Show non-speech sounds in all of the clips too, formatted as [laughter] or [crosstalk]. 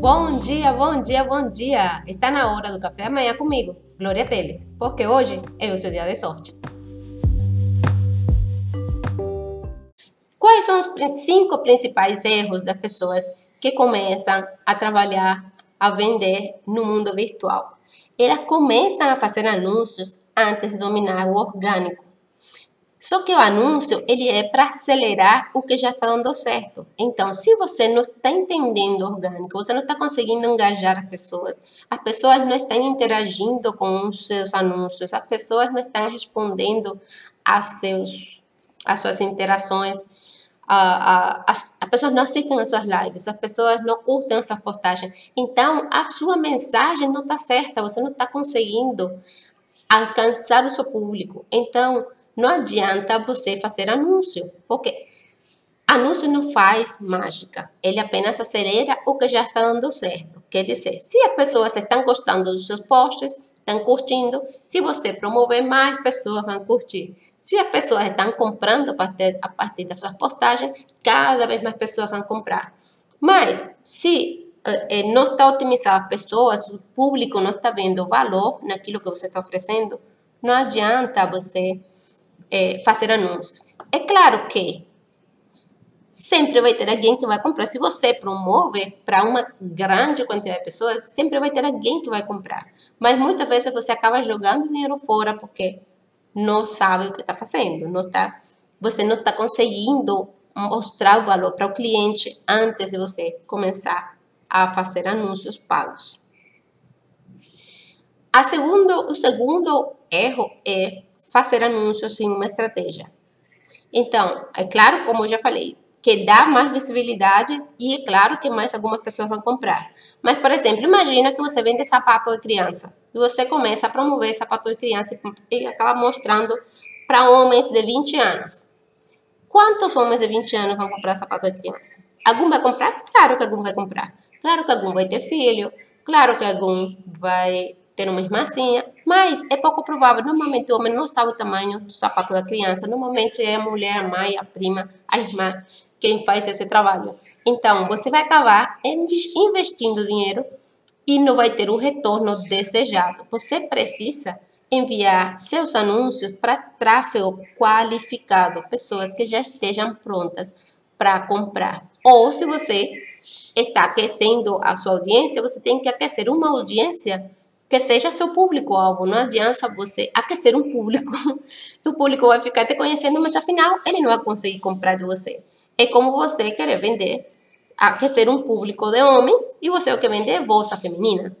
Bom dia, bom dia, bom dia! Está na hora do café da manhã comigo, Glória Teles, porque hoje é o seu dia de sorte. Quais são os cinco principais erros das pessoas que começam a trabalhar, a vender no mundo virtual? Elas começam a fazer anúncios antes de dominar o orgânico. Só que o anúncio ele é para acelerar o que já está dando certo. Então, se você não está entendendo orgânico, você não está conseguindo engajar as pessoas, as pessoas não estão interagindo com os seus anúncios, as pessoas não estão respondendo a seus, às suas interações, a, a, as, as pessoas não assistem às suas lives, as pessoas não curtem as suas postagens. Então, a sua mensagem não está certa, você não está conseguindo alcançar o seu público. Então, não adianta você fazer anúncio, porque anúncio não faz mágica, ele apenas acelera o que já está dando certo. Quer dizer, se as pessoas estão gostando dos seus posts, estão curtindo, se você promover, mais pessoas vão curtir. Se as pessoas estão comprando a partir, a partir das suas postagens, cada vez mais pessoas vão comprar. Mas, se eh, não está otimizado as pessoas, o público não está vendo valor naquilo que você está oferecendo, não adianta você é, fazer anúncios. É claro que sempre vai ter alguém que vai comprar. Se você promove para uma grande quantidade de pessoas, sempre vai ter alguém que vai comprar. Mas muitas vezes você acaba jogando dinheiro fora porque não sabe o que está fazendo, não tá, você não está conseguindo mostrar o valor para o cliente antes de você começar a fazer anúncios pagos. A segundo, o segundo erro é fazer anúncios sem uma estratégia. Então, é claro, como eu já falei, que dá mais visibilidade e é claro que mais algumas pessoas vão comprar. Mas, por exemplo, imagina que você vende sapato de criança e você começa a promover sapato de criança e acaba mostrando para homens de 20 anos. Quantos homens de 20 anos vão comprar sapato de criança? Algum vai comprar? Claro que algum vai comprar. Claro que algum vai ter filho. Claro que algum vai ter uma irmãzinha, mas é pouco provável. Normalmente o homem não sabe o tamanho do sapato da criança. Normalmente é a mulher, a mãe, a prima, a irmã quem faz esse trabalho. Então, você vai acabar investindo dinheiro e não vai ter o retorno desejado. Você precisa enviar seus anúncios para tráfego qualificado, pessoas que já estejam prontas para comprar. Ou se você está aquecendo a sua audiência, você tem que aquecer uma audiência que seja seu público-alvo. Não adianta você aquecer um público. [laughs] o público vai ficar te conhecendo, mas afinal ele não vai conseguir comprar de você. É como você querer vender, aquecer um público de homens e você quer vender bolsa feminina.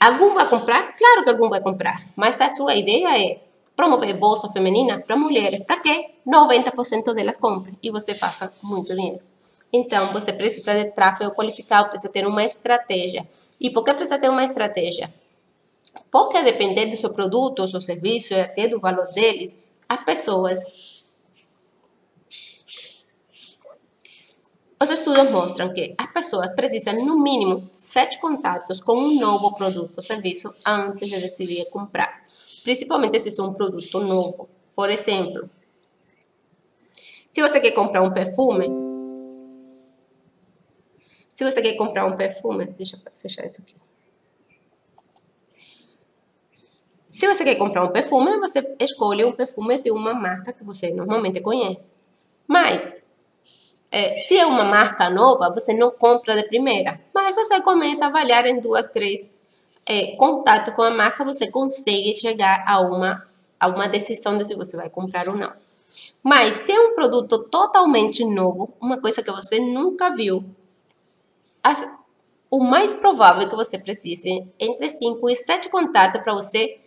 Algum vai comprar? Claro que algum vai comprar. Mas a sua ideia é promover bolsa feminina para mulheres. Para que 90% delas comprem e você faça muito dinheiro. Então, você precisa de tráfego qualificado, precisa ter uma estratégia. E por que precisa ter uma estratégia? Porque depender do seu produto ou seu serviço e até do valor deles, as pessoas. Os estudos mostram que as pessoas precisam, no mínimo, sete contatos com um novo produto ou serviço antes de decidir comprar. Principalmente se é um produto novo. Por exemplo, se você quer comprar um perfume, se você quer comprar um perfume, deixa eu fechar isso aqui. Se você quer comprar um perfume, você escolhe um perfume de uma marca que você normalmente conhece. Mas, é, se é uma marca nova, você não compra de primeira. Mas você começa a avaliar em duas, três é, contatos com a marca, você consegue chegar a uma, a uma decisão de se você vai comprar ou não. Mas se é um produto totalmente novo, uma coisa que você nunca viu, as, o mais provável é que você precise entre 5 e 7 contatos para você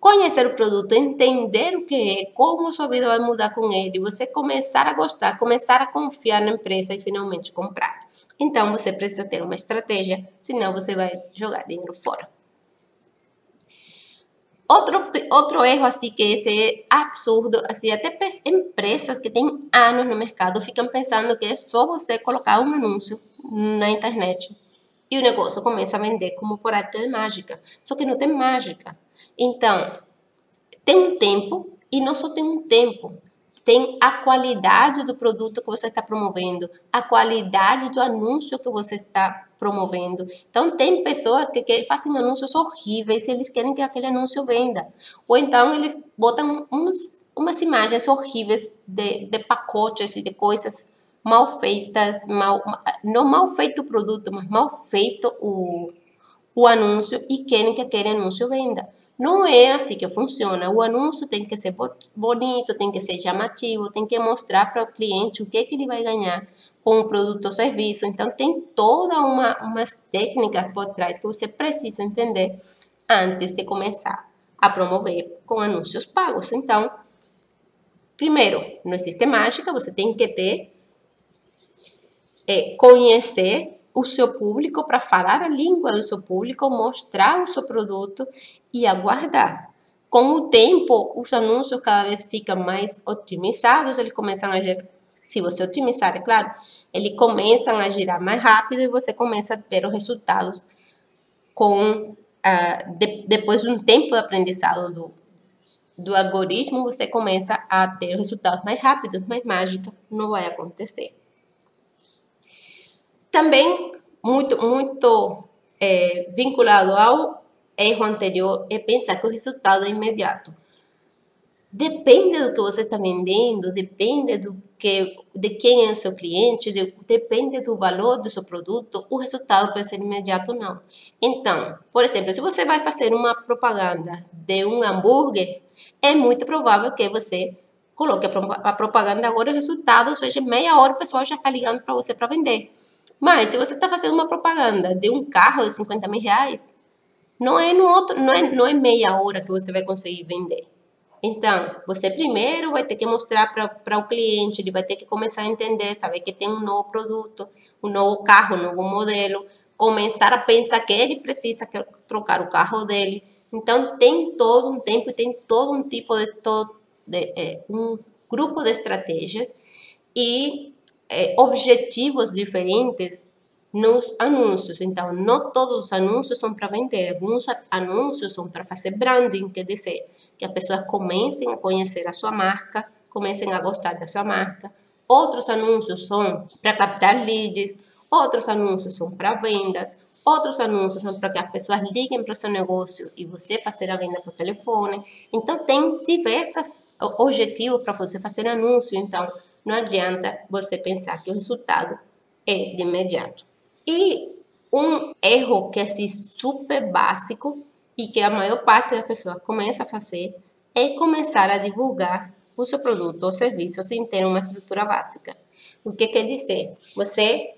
conhecer o produto, entender o que é, como sua vida vai mudar com ele, você começar a gostar, começar a confiar na empresa e finalmente comprar. Então você precisa ter uma estratégia, senão você vai jogar dinheiro fora. Outro, outro erro, assim, que esse é absurdo, assim, até empresas que têm anos no mercado ficam pensando que é só você colocar um anúncio na internet e o negócio começa a vender como por arte de mágica. Só que não tem mágica. Então, tem um tempo e não só tem um tempo. tem a qualidade do produto que você está promovendo, a qualidade do anúncio que você está promovendo. Então, tem pessoas que, que fazem anúncios horríveis e eles querem que aquele anúncio venda. Ou então, eles botam uns, umas imagens horríveis de, de pacotes e de coisas mal feitas, mal, não mal feito o produto, mas mal feito o, o anúncio e querem que aquele anúncio venda. Não é assim que funciona. O anúncio tem que ser bonito, tem que ser chamativo, tem que mostrar para o cliente o que, que ele vai ganhar com o produto ou serviço. Então, tem toda uma umas técnicas por trás que você precisa entender antes de começar a promover com anúncios pagos. Então, primeiro, não existe mágica, você tem que ter, é, conhecer o seu público, para falar a língua do seu público, mostrar o seu produto e aguardar. Com o tempo, os anúncios cada vez ficam mais otimizados, eles começam a girar, se você otimizar, é claro, eles começam a girar mais rápido e você começa a ver os resultados com uh, de, depois de um tempo de aprendizado do, do algoritmo, você começa a ter resultados mais rápidos, mas mágica não vai acontecer. Também muito, muito é, vinculado ao erro anterior é pensar que o resultado é imediato. Depende do que você está vendendo, depende do que, de quem é o seu cliente, de, depende do valor do seu produto, o resultado pode ser imediato ou não. Então, por exemplo, se você vai fazer uma propaganda de um hambúrguer, é muito provável que você coloque a propaganda agora, o resultado, seja, meia hora o pessoal já está ligando para você para vender. Mas se você está fazendo uma propaganda de um carro de 50 mil reais, não é, no outro, não, é, não é meia hora que você vai conseguir vender. Então, você primeiro vai ter que mostrar para o cliente, ele vai ter que começar a entender, saber que tem um novo produto, um novo carro, um novo modelo, começar a pensar que ele precisa trocar o carro dele. Então, tem todo um tempo, tem todo um tipo de, todo, de é, um grupo de estratégias e é, objetivos diferentes nos anúncios. Então, não todos os anúncios são para vender. Alguns anúncios são para fazer branding, quer dizer, que as pessoas comecem a conhecer a sua marca, comecem a gostar da sua marca. Outros anúncios são para captar leads, outros anúncios são para vendas, outros anúncios são para que as pessoas liguem para o seu negócio e você fazer a venda por telefone. Então, tem diversos objetivos para você fazer anúncio. Então, não adianta você pensar que o resultado é de imediato. E um erro que é assim, super básico e que a maior parte das pessoas começa a fazer é começar a divulgar o seu produto ou serviço sem ter uma estrutura básica. O que quer dizer? Você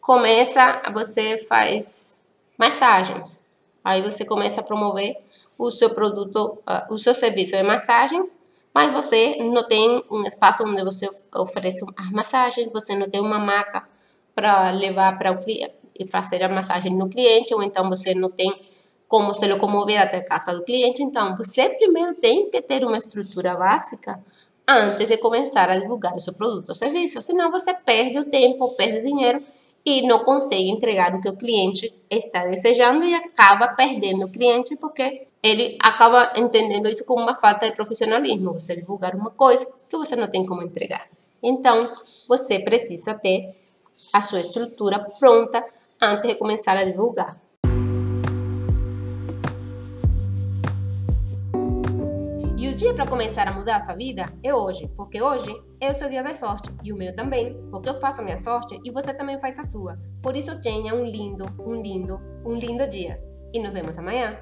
começa, você faz massagens, aí você começa a promover o seu produto, uh, o seu serviço de massagens mas você não tem um espaço onde você oferece as massagens, você não tem uma maca para levar para o cliente e fazer a massagem no cliente, ou então você não tem como se locomover até a casa do cliente. Então, você primeiro tem que ter uma estrutura básica antes de começar a divulgar o seu produto ou serviço, senão você perde o tempo, perde dinheiro e não consegue entregar o que o cliente está desejando e acaba perdendo o cliente porque ele acaba entendendo isso como uma falta de profissionalismo, você divulgar uma coisa que você não tem como entregar. Então, você precisa ter a sua estrutura pronta antes de começar a divulgar. E o dia para começar a mudar a sua vida é hoje, porque hoje é o seu dia da sorte e o meu também, porque eu faço a minha sorte e você também faz a sua. Por isso tenha um lindo, um lindo, um lindo dia. E nos vemos amanhã.